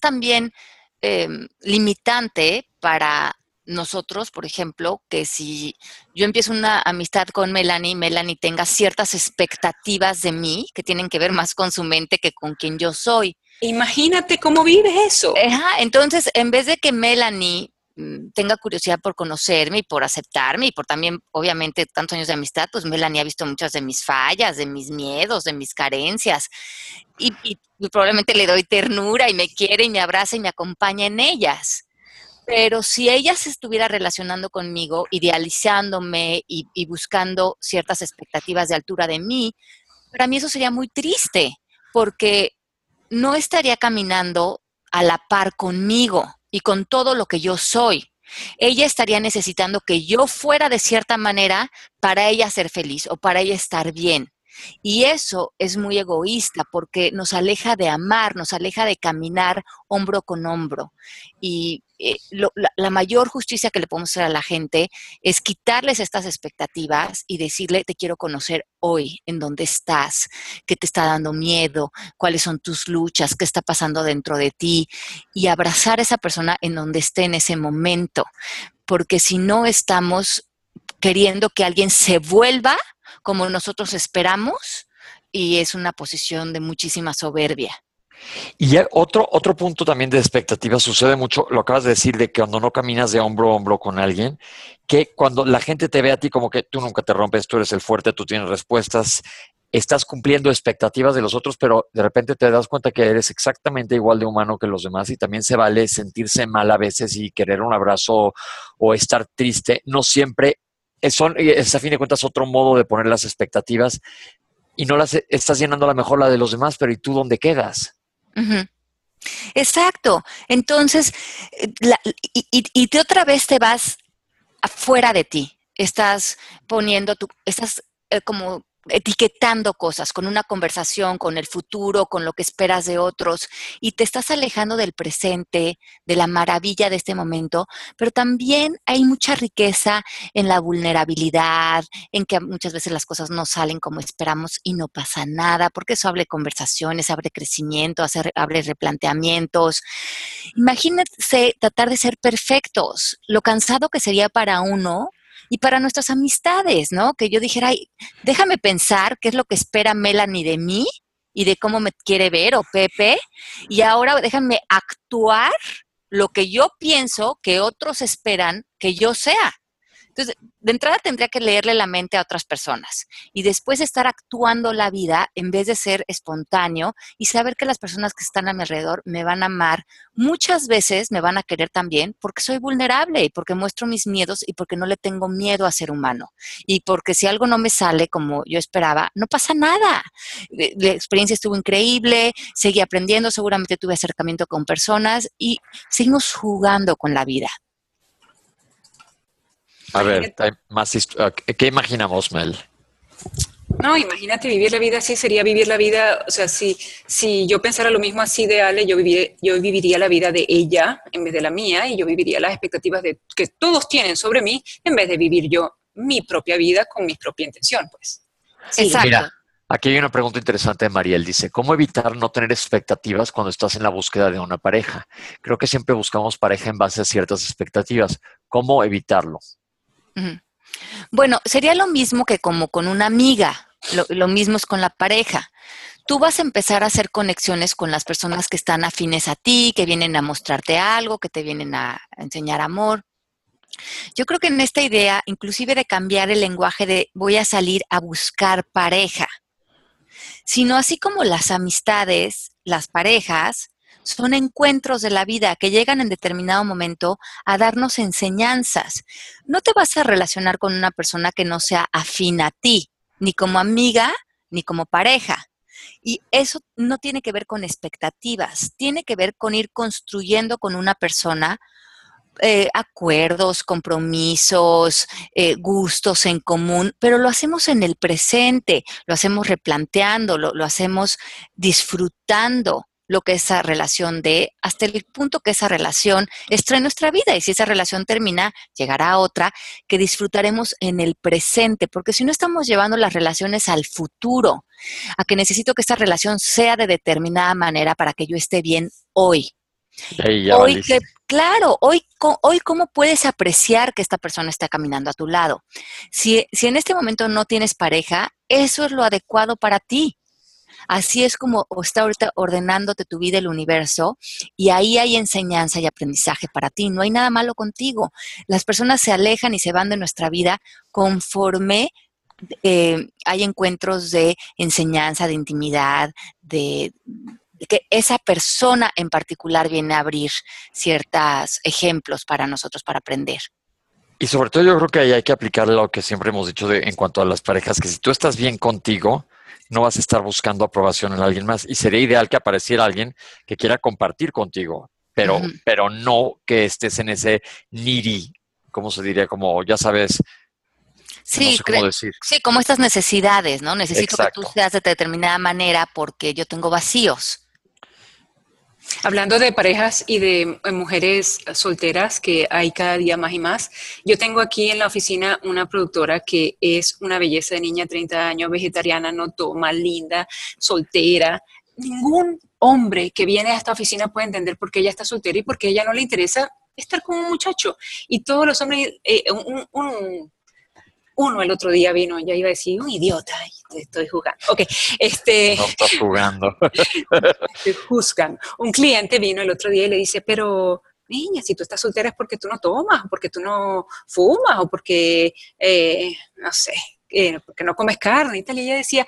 también em, limitante para nosotros, por ejemplo, que si yo empiezo una amistad con Melanie, Melanie tenga ciertas expectativas de mí que tienen que ver más con su mente que con quien yo soy. Imagínate cómo vive eso. entonces, en vez de que Melanie tenga curiosidad por conocerme y por aceptarme y por también, obviamente, tantos años de amistad, pues Melanie ha visto muchas de mis fallas, de mis miedos, de mis carencias y, probablemente le doy ternura y me quiere y me abraza y me acompaña en ellas. Pero si ella se estuviera relacionando conmigo, idealizándome y, buscando ciertas expectativas de altura de mí, para mí eso sería muy triste, porque no estaría caminando a la par conmigo y con todo lo que yo soy. Ella estaría necesitando que yo fuera de cierta manera para ella ser feliz o para ella estar bien. Y eso es muy egoísta porque nos aleja de amar, nos aleja de caminar hombro con hombro. Y eh, la, mayor justicia que le podemos hacer a la gente es quitarles estas expectativas y decirle, te quiero conocer hoy, en dónde estás, qué te está dando miedo, cuáles son tus luchas, qué está pasando dentro de ti y abrazar a esa persona en donde esté en ese momento. Porque si no estamos queriendo que alguien se vuelva como nosotros esperamos y es una posición de muchísima soberbia. Y otro, otro punto también de expectativa sucede mucho, lo acabas de decir, de que cuando no caminas de hombro a hombro con alguien, que cuando la gente te ve a ti como que tú nunca te rompes, tú eres el fuerte, tú tienes respuestas, estás cumpliendo expectativas de los otros, pero de repente te das cuenta que eres exactamente igual de humano que los demás y también se vale sentirse mal a veces y querer un abrazo o estar triste. No siempre son, es a fin de cuentas otro modo de poner las expectativas y no las estás llenando a lo mejor la de los demás, pero ¿y tú dónde quedas? Exacto. Entonces, eh, y, y, de otra vez te vas afuera de ti. Estás poniendo tu, estás eh, como etiquetando cosas, con una conversación, con el futuro, con lo que esperas de otros, y te estás alejando del presente, de la maravilla de este momento, pero también hay mucha riqueza en la vulnerabilidad, en que muchas veces las cosas no salen como esperamos y no pasa nada, porque eso abre conversaciones, abre crecimiento, abre replanteamientos. Imagínense tratar de ser perfectos, lo cansado que sería para uno y para nuestras amistades, ¿no? Que yo dijera, ay, déjame pensar qué es lo que espera Melanie de mí y de cómo me quiere ver o Pepe, y ahora déjame actuar lo que yo pienso que otros esperan que yo sea. Entonces, de entrada tendría que leerle la mente a otras personas y después estar actuando la vida en vez de ser espontáneo y saber que las personas que están a mi alrededor me van a amar. Muchas veces me van a querer también porque soy vulnerable y porque muestro mis miedos y porque no le tengo miedo a ser humano. Y porque si algo no me sale como yo esperaba, no pasa nada. Eh, la experiencia estuvo increíble, seguí aprendiendo, seguramente tuve acercamiento con personas y seguimos jugando con la vida. A ver, más ¿qué imaginamos, Mel? No, imagínate vivir la vida así, sería vivir la vida, o sea, si, si yo pensara lo mismo así de Ale, yo, yo viviría la vida de ella en vez de la mía y yo viviría las expectativas de, que todos tienen sobre mí en vez de vivir yo mi propia vida con mi propia intención, pues. Exacto. Mira, aquí hay una pregunta interesante de Mariel. Dice, ¿cómo evitar no tener expectativas cuando estás en la búsqueda de una pareja? Creo que siempre buscamos pareja en base a ciertas expectativas. ¿Cómo evitarlo? Bueno, sería lo mismo que como con una amiga, lo, mismo es con la pareja. Tú vas a empezar a hacer conexiones con las personas que están afines a ti, que vienen a mostrarte algo, que te vienen a enseñar amor. Yo creo que en esta idea, inclusive de cambiar el lenguaje de voy a salir a buscar pareja, sino así como las amistades, las parejas son encuentros de la vida que llegan en determinado momento a darnos enseñanzas. No te vas a relacionar con una persona que no sea afín a ti, ni como amiga, ni como pareja. Y eso no tiene que ver con expectativas, tiene que ver con ir construyendo con una persona eh, acuerdos, compromisos, eh, gustos en común, pero lo hacemos en el presente, lo hacemos replanteando, lo hacemos disfrutando lo que esa relación de, hasta el punto que esa relación está en nuestra vida. Y si esa relación termina, llegará otra que disfrutaremos en el presente, porque si no estamos llevando las relaciones al futuro, a que necesito que esta relación sea de determinada manera para que yo esté bien hoy. Hoy que, claro, hoy, hoy cómo puedes apreciar que esta persona está caminando a tu lado. Si, si en este momento no tienes pareja, eso es lo adecuado para ti. Así es como está ahorita ordenándote tu vida el universo y ahí hay enseñanza y aprendizaje para ti. No hay nada malo contigo. Las personas se alejan y se van de nuestra vida conforme eh, hay encuentros de enseñanza, de intimidad, de, que esa persona en particular viene a abrir ciertos ejemplos para nosotros para aprender. Y sobre todo yo creo que ahí hay que aplicar lo que siempre hemos dicho de, en cuanto a las parejas, que si tú estás bien contigo, no vas a estar buscando aprobación en alguien más. Y sería ideal que apareciera alguien que quiera compartir contigo, pero, pero no que estés en ese niri, ¿cómo se diría? Como, ya sabes, Sí, cómo decir. sí, como estas necesidades, ¿no? Necesito que tú seas de determinada manera porque yo tengo vacíos. Hablando de parejas y de eh, mujeres solteras que hay cada día más y más, yo tengo aquí en la oficina una productora que es una belleza de niña, 30 años, vegetariana, no toma, linda, soltera. Ningún hombre que viene a esta oficina puede entender por qué ella está soltera y por qué ella no le interesa estar con un muchacho. Y todos los hombres, eh, uno el otro día vino, ya iba a decir, un idiota, estoy jugando. Ok, este... No estás jugando. (laughs) juzgan. Un cliente vino el otro día y le dice, pero niña, si tú estás soltera es porque tú no tomas, porque tú no fumas, o porque, eh, no sé, eh, porque no comes carne y tal. Y ella decía,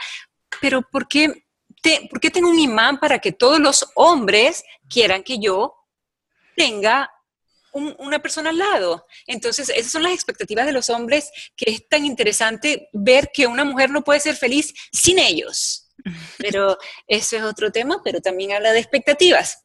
pero ¿por qué, te, ¿por qué tengo un imán para que todos los hombres quieran que yo tenga una persona al lado. Entonces, esas son las expectativas de los hombres, que es tan interesante ver que una mujer no puede ser feliz sin ellos. (laughs) Pero eso es otro tema, pero también habla de expectativas.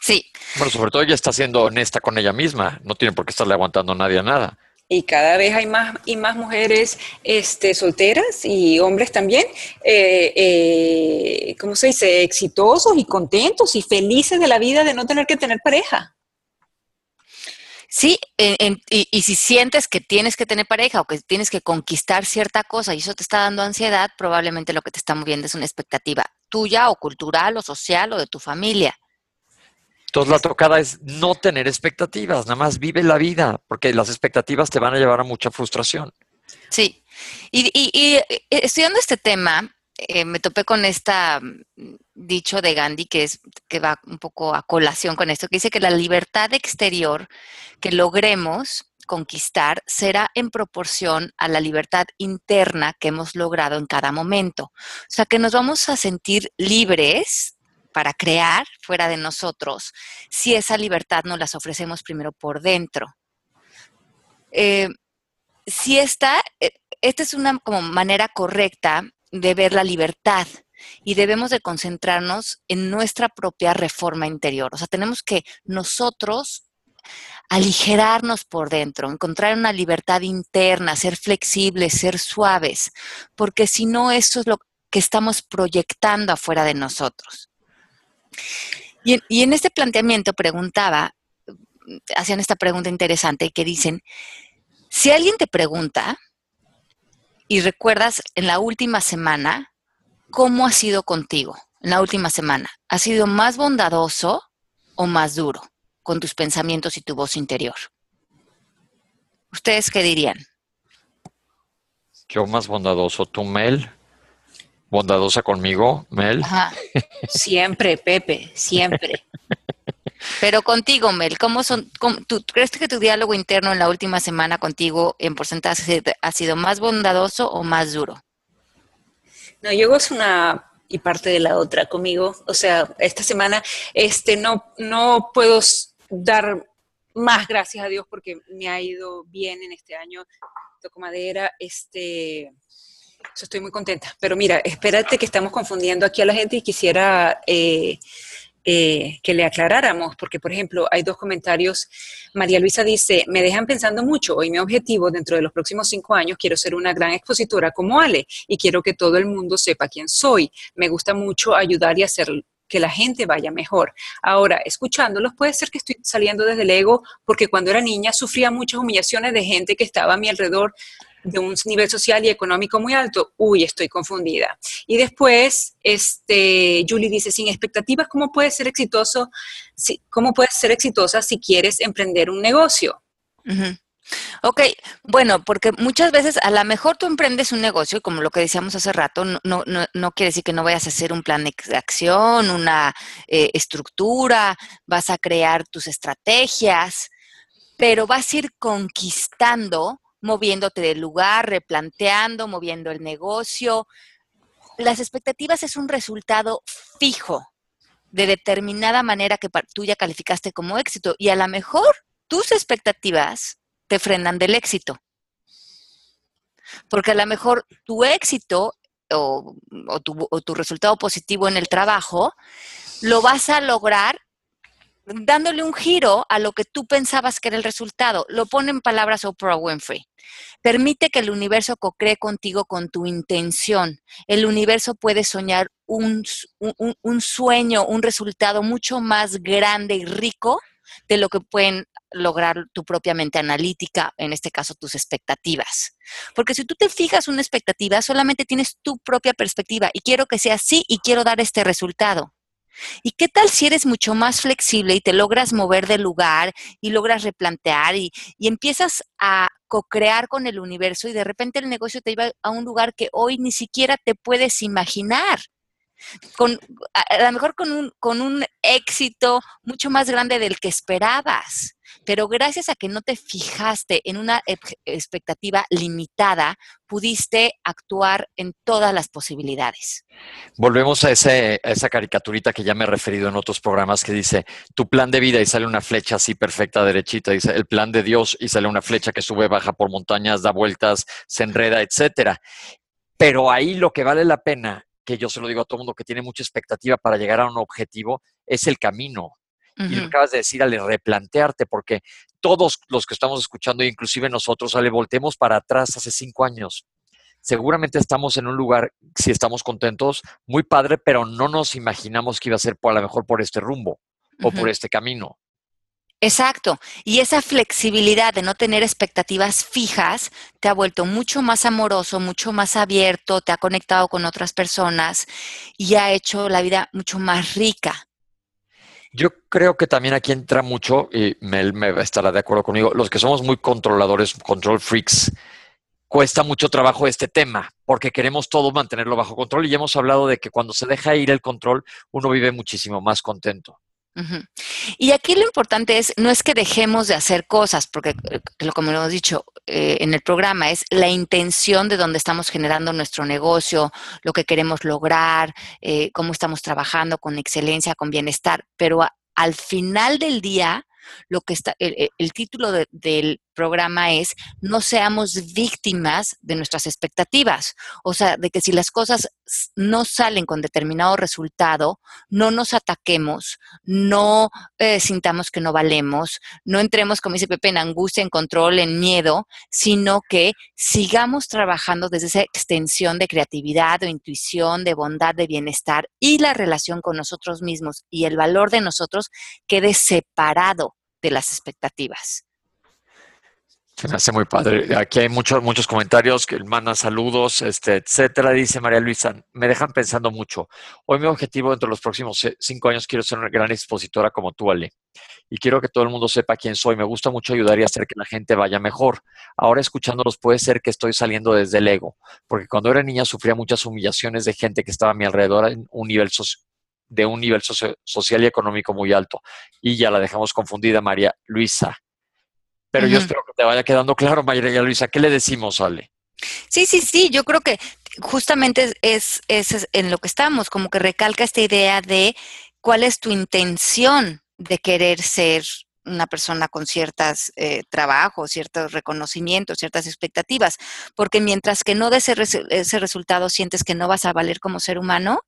Sí. Bueno, sobre todo ella está siendo honesta con ella misma, no tiene por qué estarle aguantando a nadie a nada. Y cada vez hay más y más mujeres este, solteras y hombres también, eh, eh, ¿cómo se dice?, exitosos y contentos y felices de la vida de no tener que tener pareja. Sí, y, si sientes que tienes que tener pareja o que tienes que conquistar cierta cosa y eso te está dando ansiedad, probablemente lo que te está moviendo es una expectativa tuya o cultural o social o de tu familia. Entonces la tocada es no tener expectativas, nada más vive la vida, porque las expectativas te van a llevar a mucha frustración. Sí, y, y eh, estudiando este tema, eh, me topé con esta mm, dicho de Gandhi que es que va un poco a colación con esto, que dice que la libertad exterior que logremos conquistar será en proporción a la libertad interna que hemos logrado en cada momento. O sea, que nos vamos a sentir libres para crear fuera de nosotros si esa libertad nos las ofrecemos primero por dentro. Eh, si esta, eh, esta es una como manera correcta de ver la libertad y debemos de concentrarnos en nuestra propia reforma interior. O sea, tenemos que nosotros aligerarnos por dentro, encontrar una libertad interna, ser flexibles, ser suaves, porque si no, eso es lo que estamos proyectando afuera de nosotros. Y, y en este planteamiento preguntaba, hacían esta pregunta interesante que dicen, si alguien te pregunta, y recuerdas en la última semana cómo ha sido contigo, en la última semana. ¿Ha sido más bondadoso o más duro con tus pensamientos y tu voz interior? ¿Ustedes qué dirían? Yo más bondadoso, tú, Mel. Bondadosa conmigo, Mel. (laughs) Siempre, Pepe, siempre. Pero contigo, Mel, ¿cómo son? ¿tú, ¿Crees que tu diálogo interno en la última semana contigo en porcentaje ha sido más bondadoso o más duro? No, yo gozo una y parte de la otra conmigo. O sea, esta semana este, no, no puedo dar más gracias a Dios porque me ha ido bien en este año. Toco madera, este, estoy muy contenta. Pero mira, espérate que estamos confundiendo aquí a la gente y quisiera eh, eh, que le aclaráramos, porque por ejemplo hay dos comentarios. María Luisa dice, me dejan pensando mucho, hoy mi objetivo dentro de los próximos cinco años quiero ser una gran expositora como Ale y quiero que todo el mundo sepa quién soy. Me gusta mucho ayudar y hacer que la gente vaya mejor. Ahora, escuchándolos, puede ser que estoy saliendo desde el ego porque cuando era niña sufría muchas humillaciones de gente que estaba a mi alrededor de un nivel social y económico muy alto, uy, estoy confundida. Y después, este, Julie dice, sin expectativas, ¿cómo puedes ser exitoso? ¿Cómo puedes ser exitosa si quieres emprender un negocio? Ok, bueno, porque muchas veces a lo mejor tú emprendes un negocio como lo que decíamos hace rato, no, no, no quiere decir que no vayas a hacer un plan de acción, una eh, estructura, vas a crear tus estrategias, pero vas a ir conquistando moviéndote del lugar, replanteando, moviendo el negocio. Las expectativas es un resultado fijo de determinada manera que tú ya calificaste como éxito y a lo mejor tus expectativas te frenan del éxito. Porque a lo mejor tu éxito o, tu, o tu resultado positivo en el trabajo lo vas a lograr dándole un giro a lo que tú pensabas que era el resultado. Lo pone en palabras Oprah Winfrey. Permite que el universo co-cree contigo con tu intención. El universo puede soñar un, un, sueño, un resultado mucho más grande y rico de lo que pueden lograr tu propia mente analítica, en este caso tus expectativas. Porque si tú te fijas una expectativa, solamente tienes tu propia perspectiva y quiero que sea así y quiero dar este resultado. ¿Y qué tal si eres mucho más flexible y te logras mover del lugar y logras replantear y, empiezas a co-crear con el universo y de repente el negocio te lleva a un lugar que hoy ni siquiera te puedes imaginar? Con, a, lo mejor con un, con un éxito mucho más grande del que esperabas. Pero gracias a que no te fijaste en una expectativa limitada, pudiste actuar en todas las posibilidades. Volvemos a, esa caricaturita que ya me he referido en otros programas que dice tu plan de vida y sale una flecha así perfecta, derechita, dice el plan de Dios y sale una flecha que sube, baja por montañas, da vueltas, se enreda, etcétera. Pero ahí lo que vale la pena, que yo se lo digo a todo mundo que tiene mucha expectativa para llegar a un objetivo, es el camino y lo acabas de decir, Ale, replantearte, porque todos los que estamos escuchando, inclusive nosotros, Ale, voltemos para atrás hace cinco años. Seguramente estamos en un lugar, si estamos contentos, muy padre, pero no nos imaginamos que iba a ser por, a lo mejor por este rumbo o por este camino. Exacto. Y esa flexibilidad de no tener expectativas fijas te ha vuelto mucho más amoroso, mucho más abierto, te ha conectado con otras personas y ha hecho la vida mucho más rica. Yo creo que también aquí entra mucho, y Mel me estará de acuerdo conmigo, los que somos muy controladores, control freaks, cuesta mucho trabajo este tema, porque queremos todo mantenerlo bajo control y hemos hablado de que cuando se deja ir el control, uno vive muchísimo más contento. Y aquí lo importante es, no es que dejemos de hacer cosas, porque eh, como hemos dicho eh, en el programa, es la intención de donde estamos generando nuestro negocio, lo que queremos lograr, eh, cómo estamos trabajando con excelencia, con bienestar, pero al final del día, lo que está, el, título del programa es no seamos víctimas de nuestras expectativas. O sea, de que si las cosas no salen con determinado resultado, no nos ataquemos, no eh, sintamos que no valemos, no entremos, como dice Pepe, en angustia, en control, en miedo, sino que sigamos trabajando desde esa extensión de creatividad, de intuición, de bondad, de bienestar y la relación con nosotros mismos y el valor de nosotros quede separado de las expectativas. Se me hace muy padre. Aquí hay muchos, muchos comentarios que mandan saludos, este, etcétera. Dice María Luisa, me dejan pensando mucho. Hoy mi objetivo dentro de los próximos cinco años quiero ser una gran expositora como tú, Ale. Y quiero que todo el mundo sepa quién soy. Me gusta mucho ayudar y hacer que la gente vaya mejor. Ahora escuchándolos puede ser que estoy saliendo desde el ego, porque cuando era niña sufría muchas humillaciones de gente que estaba a mi alrededor en un nivel de un nivel social y económico muy alto. Y ya la dejamos confundida, María Luisa. Pero yo espero que te vaya quedando claro, María Luisa. ¿Qué le decimos, Ale? Sí, sí, sí, yo creo que justamente es, es, en lo que estamos, como que recalca esta idea de cuál es tu intención de querer ser una persona con ciertos eh, trabajos, ciertos reconocimientos, ciertas expectativas, porque mientras que no de ese, ese resultado sientes que no vas a valer como ser humano,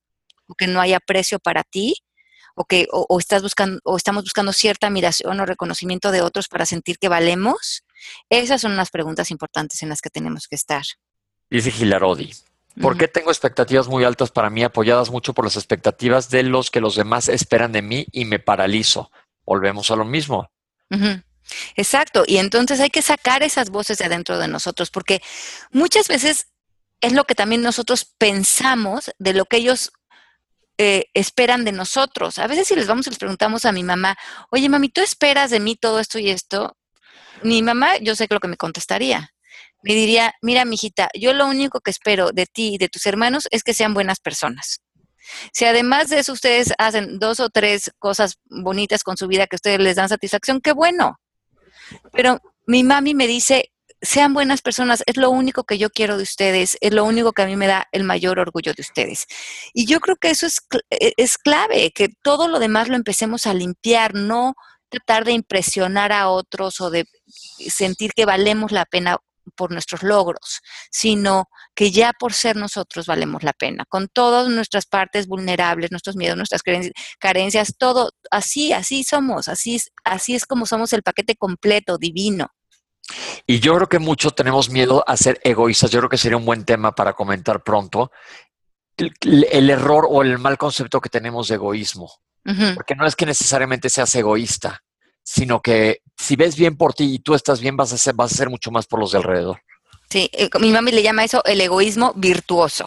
o que no hay aprecio para ti, o que o, estás buscando o estamos buscando cierta admiración o reconocimiento de otros para sentir que valemos, esas son las preguntas importantes en las que tenemos que estar. Dice Gilarodi, ¿por qué tengo expectativas muy altas para mí, apoyadas mucho por las expectativas de los que los demás esperan de mí y me paralizo? Volvemos a lo mismo. Exacto, y entonces hay que sacar esas voces de adentro de nosotros, porque muchas veces es lo que también nosotros pensamos de lo que ellos eh, esperan de nosotros. A veces si les vamos y les preguntamos a mi mamá, oye mami, ¿tú esperas de mí todo esto y esto? Mi mamá, yo sé lo que me contestaría. Me diría, mira, mijita, yo lo único que espero de ti y de tus hermanos es que sean buenas personas. Si además de eso ustedes hacen dos o tres cosas bonitas con su vida que ustedes les dan satisfacción, qué bueno. Pero mi mami me dice, sean buenas personas, es lo único que yo quiero de ustedes, es lo único que a mí me da el mayor orgullo de ustedes. Y yo creo que eso es, e, es clave, que todo lo demás lo empecemos a limpiar, no tratar de impresionar a otros o de sentir que valemos la pena por nuestros logros, sino que ya por ser nosotros valemos la pena, con todas nuestras partes vulnerables, nuestros miedos, nuestras carencias, todo, así, así somos, así, así es como somos el paquete completo, divino. Y yo creo que muchos tenemos miedo a ser egoístas. Yo creo que sería un buen tema para comentar pronto. El, error o el mal concepto que tenemos de egoísmo. Porque no es que necesariamente seas egoísta, sino que si ves bien por ti y tú estás bien, vas a hacer, vas a hacer mucho más por los de alrededor. Sí, eh, mi mami le llama eso el egoísmo virtuoso.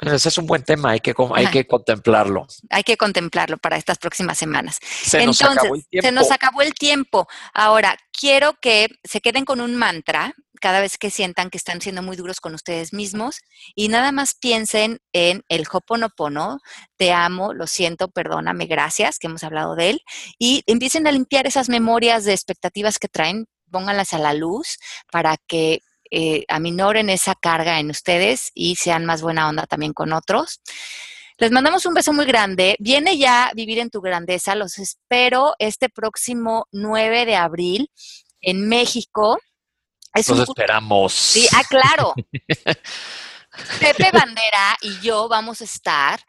Ese es un buen tema, hay que, hay que contemplarlo. Hay que contemplarlo para estas próximas semanas. Se nos acabó el tiempo. Se nos acabó el tiempo. Ahora, quiero que se queden con un mantra cada vez que sientan que están siendo muy duros con ustedes mismos y nada más piensen en el Hoponopono, te amo, lo siento, perdóname, gracias, que hemos hablado de él, y empiecen a limpiar esas memorias de expectativas que traen, pónganlas a la luz para que eh, aminoren esa carga en ustedes y sean más buena onda también con otros. Les mandamos un beso muy grande. Viene ya Vivir en tu Grandeza. Los espero este próximo 9 de abril en México. Nos esperamos. Sí, ah, claro. (laughs) Pepe Bandera y yo vamos a estar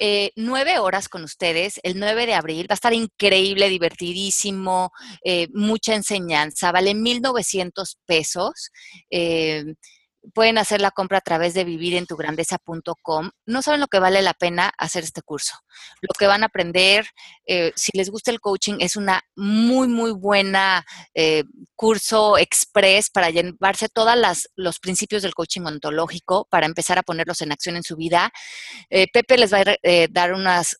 eh, nueve horas con ustedes el 9 de abril. Va a estar increíble, divertidísimo, eh, mucha enseñanza. Vale 1,900 pesos. Eh, pueden hacer la compra a través de vivirentugrandeza.com. No saben lo que vale la pena hacer este curso. Lo que van a aprender, eh, si les gusta el coaching, es una muy, muy buena eh, curso express para llevarse todos los principios del coaching ontológico, para empezar a ponerlos en acción en su vida. Eh, Pepe les va a dar unas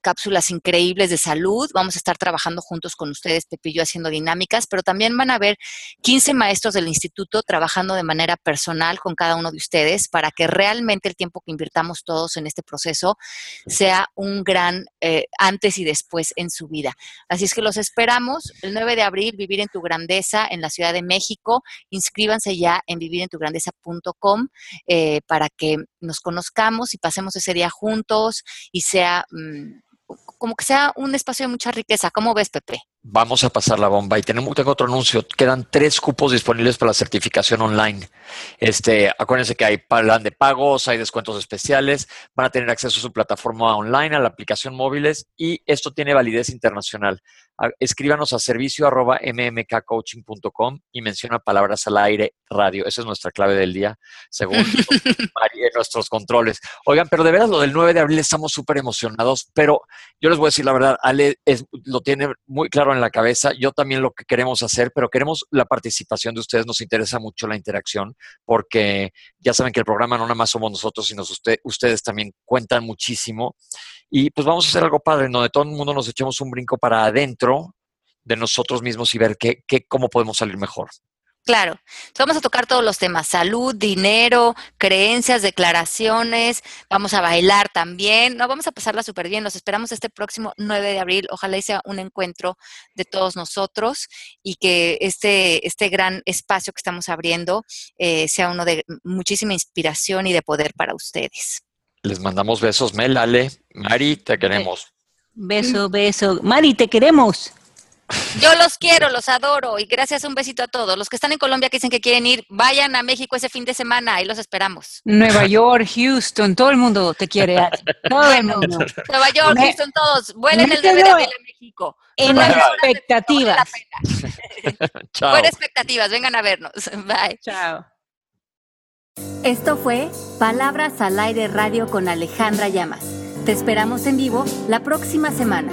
cápsulas increíbles de salud. Vamos a estar trabajando juntos con ustedes, Pepe yo, haciendo dinámicas, pero también van a ver 15 maestros del instituto trabajando de manera personal con cada uno de ustedes para que realmente el tiempo que invirtamos todos en este proceso sea un gran eh, antes y después en su vida. Así es que los esperamos el 9 de abril, Vivir en tu Grandeza en la Ciudad de México. Inscríbanse ya en vivirentugrandeza.com eh, para que nos conozcamos y pasemos ese día juntos y sea... Mm, como que sea un espacio de mucha riqueza. ¿Cómo ves, Pepe? Vamos a pasar la bomba y tenemos tengo otro anuncio. Quedan tres cupos disponibles para la certificación online. Este, acuérdense que hay plan de pagos, hay descuentos especiales, van a tener acceso a su plataforma online, a la aplicación móviles y esto tiene validez internacional. Escríbanos a servicio arroba mmkcoaching.com y menciona palabras al aire radio. Esa es nuestra clave del día, según (laughs) nuestros controles. Oigan, pero de veras lo del 9 de abril estamos súper emocionados, pero yo les voy a decir la verdad, Ale lo tiene muy claro en la cabeza, yo también lo que queremos hacer, pero queremos la participación de ustedes, nos interesa mucho la interacción, porque ya saben que el programa no nada más somos nosotros, sino ustedes también cuentan muchísimo. Y pues vamos a hacer algo padre, donde todo el mundo nos echemos un brinco para adentro de nosotros mismos y ver qué, qué, cómo podemos salir mejor. Claro. Entonces vamos a tocar todos los temas, salud, dinero, creencias, declaraciones, vamos a bailar también, no, vamos a pasarla súper bien, los esperamos este próximo 9 de abril, ojalá sea un encuentro de todos nosotros y que este, este gran espacio que estamos abriendo eh, sea uno de muchísima inspiración y de poder para ustedes. Les mandamos besos, Mel, Ale, Mari, te queremos. Beso, beso. Mari, te queremos. Yo los quiero, los adoro y gracias, un besito a todos. Los que están en Colombia que dicen que quieren ir, vayan a México ese fin de semana, ahí los esperamos. Nueva York, Houston, todo el mundo te quiere. (laughs) Todo el mundo. Nueva York, Houston, todos. Vuelen el bebé de México. En las expectativas. (laughs) Chao. Buenas expectativas, vengan a vernos. (laughs) Bye. Chao. Esto fue Palabras al Aire Radio con Alejandra Llamas. Te esperamos en vivo la próxima semana.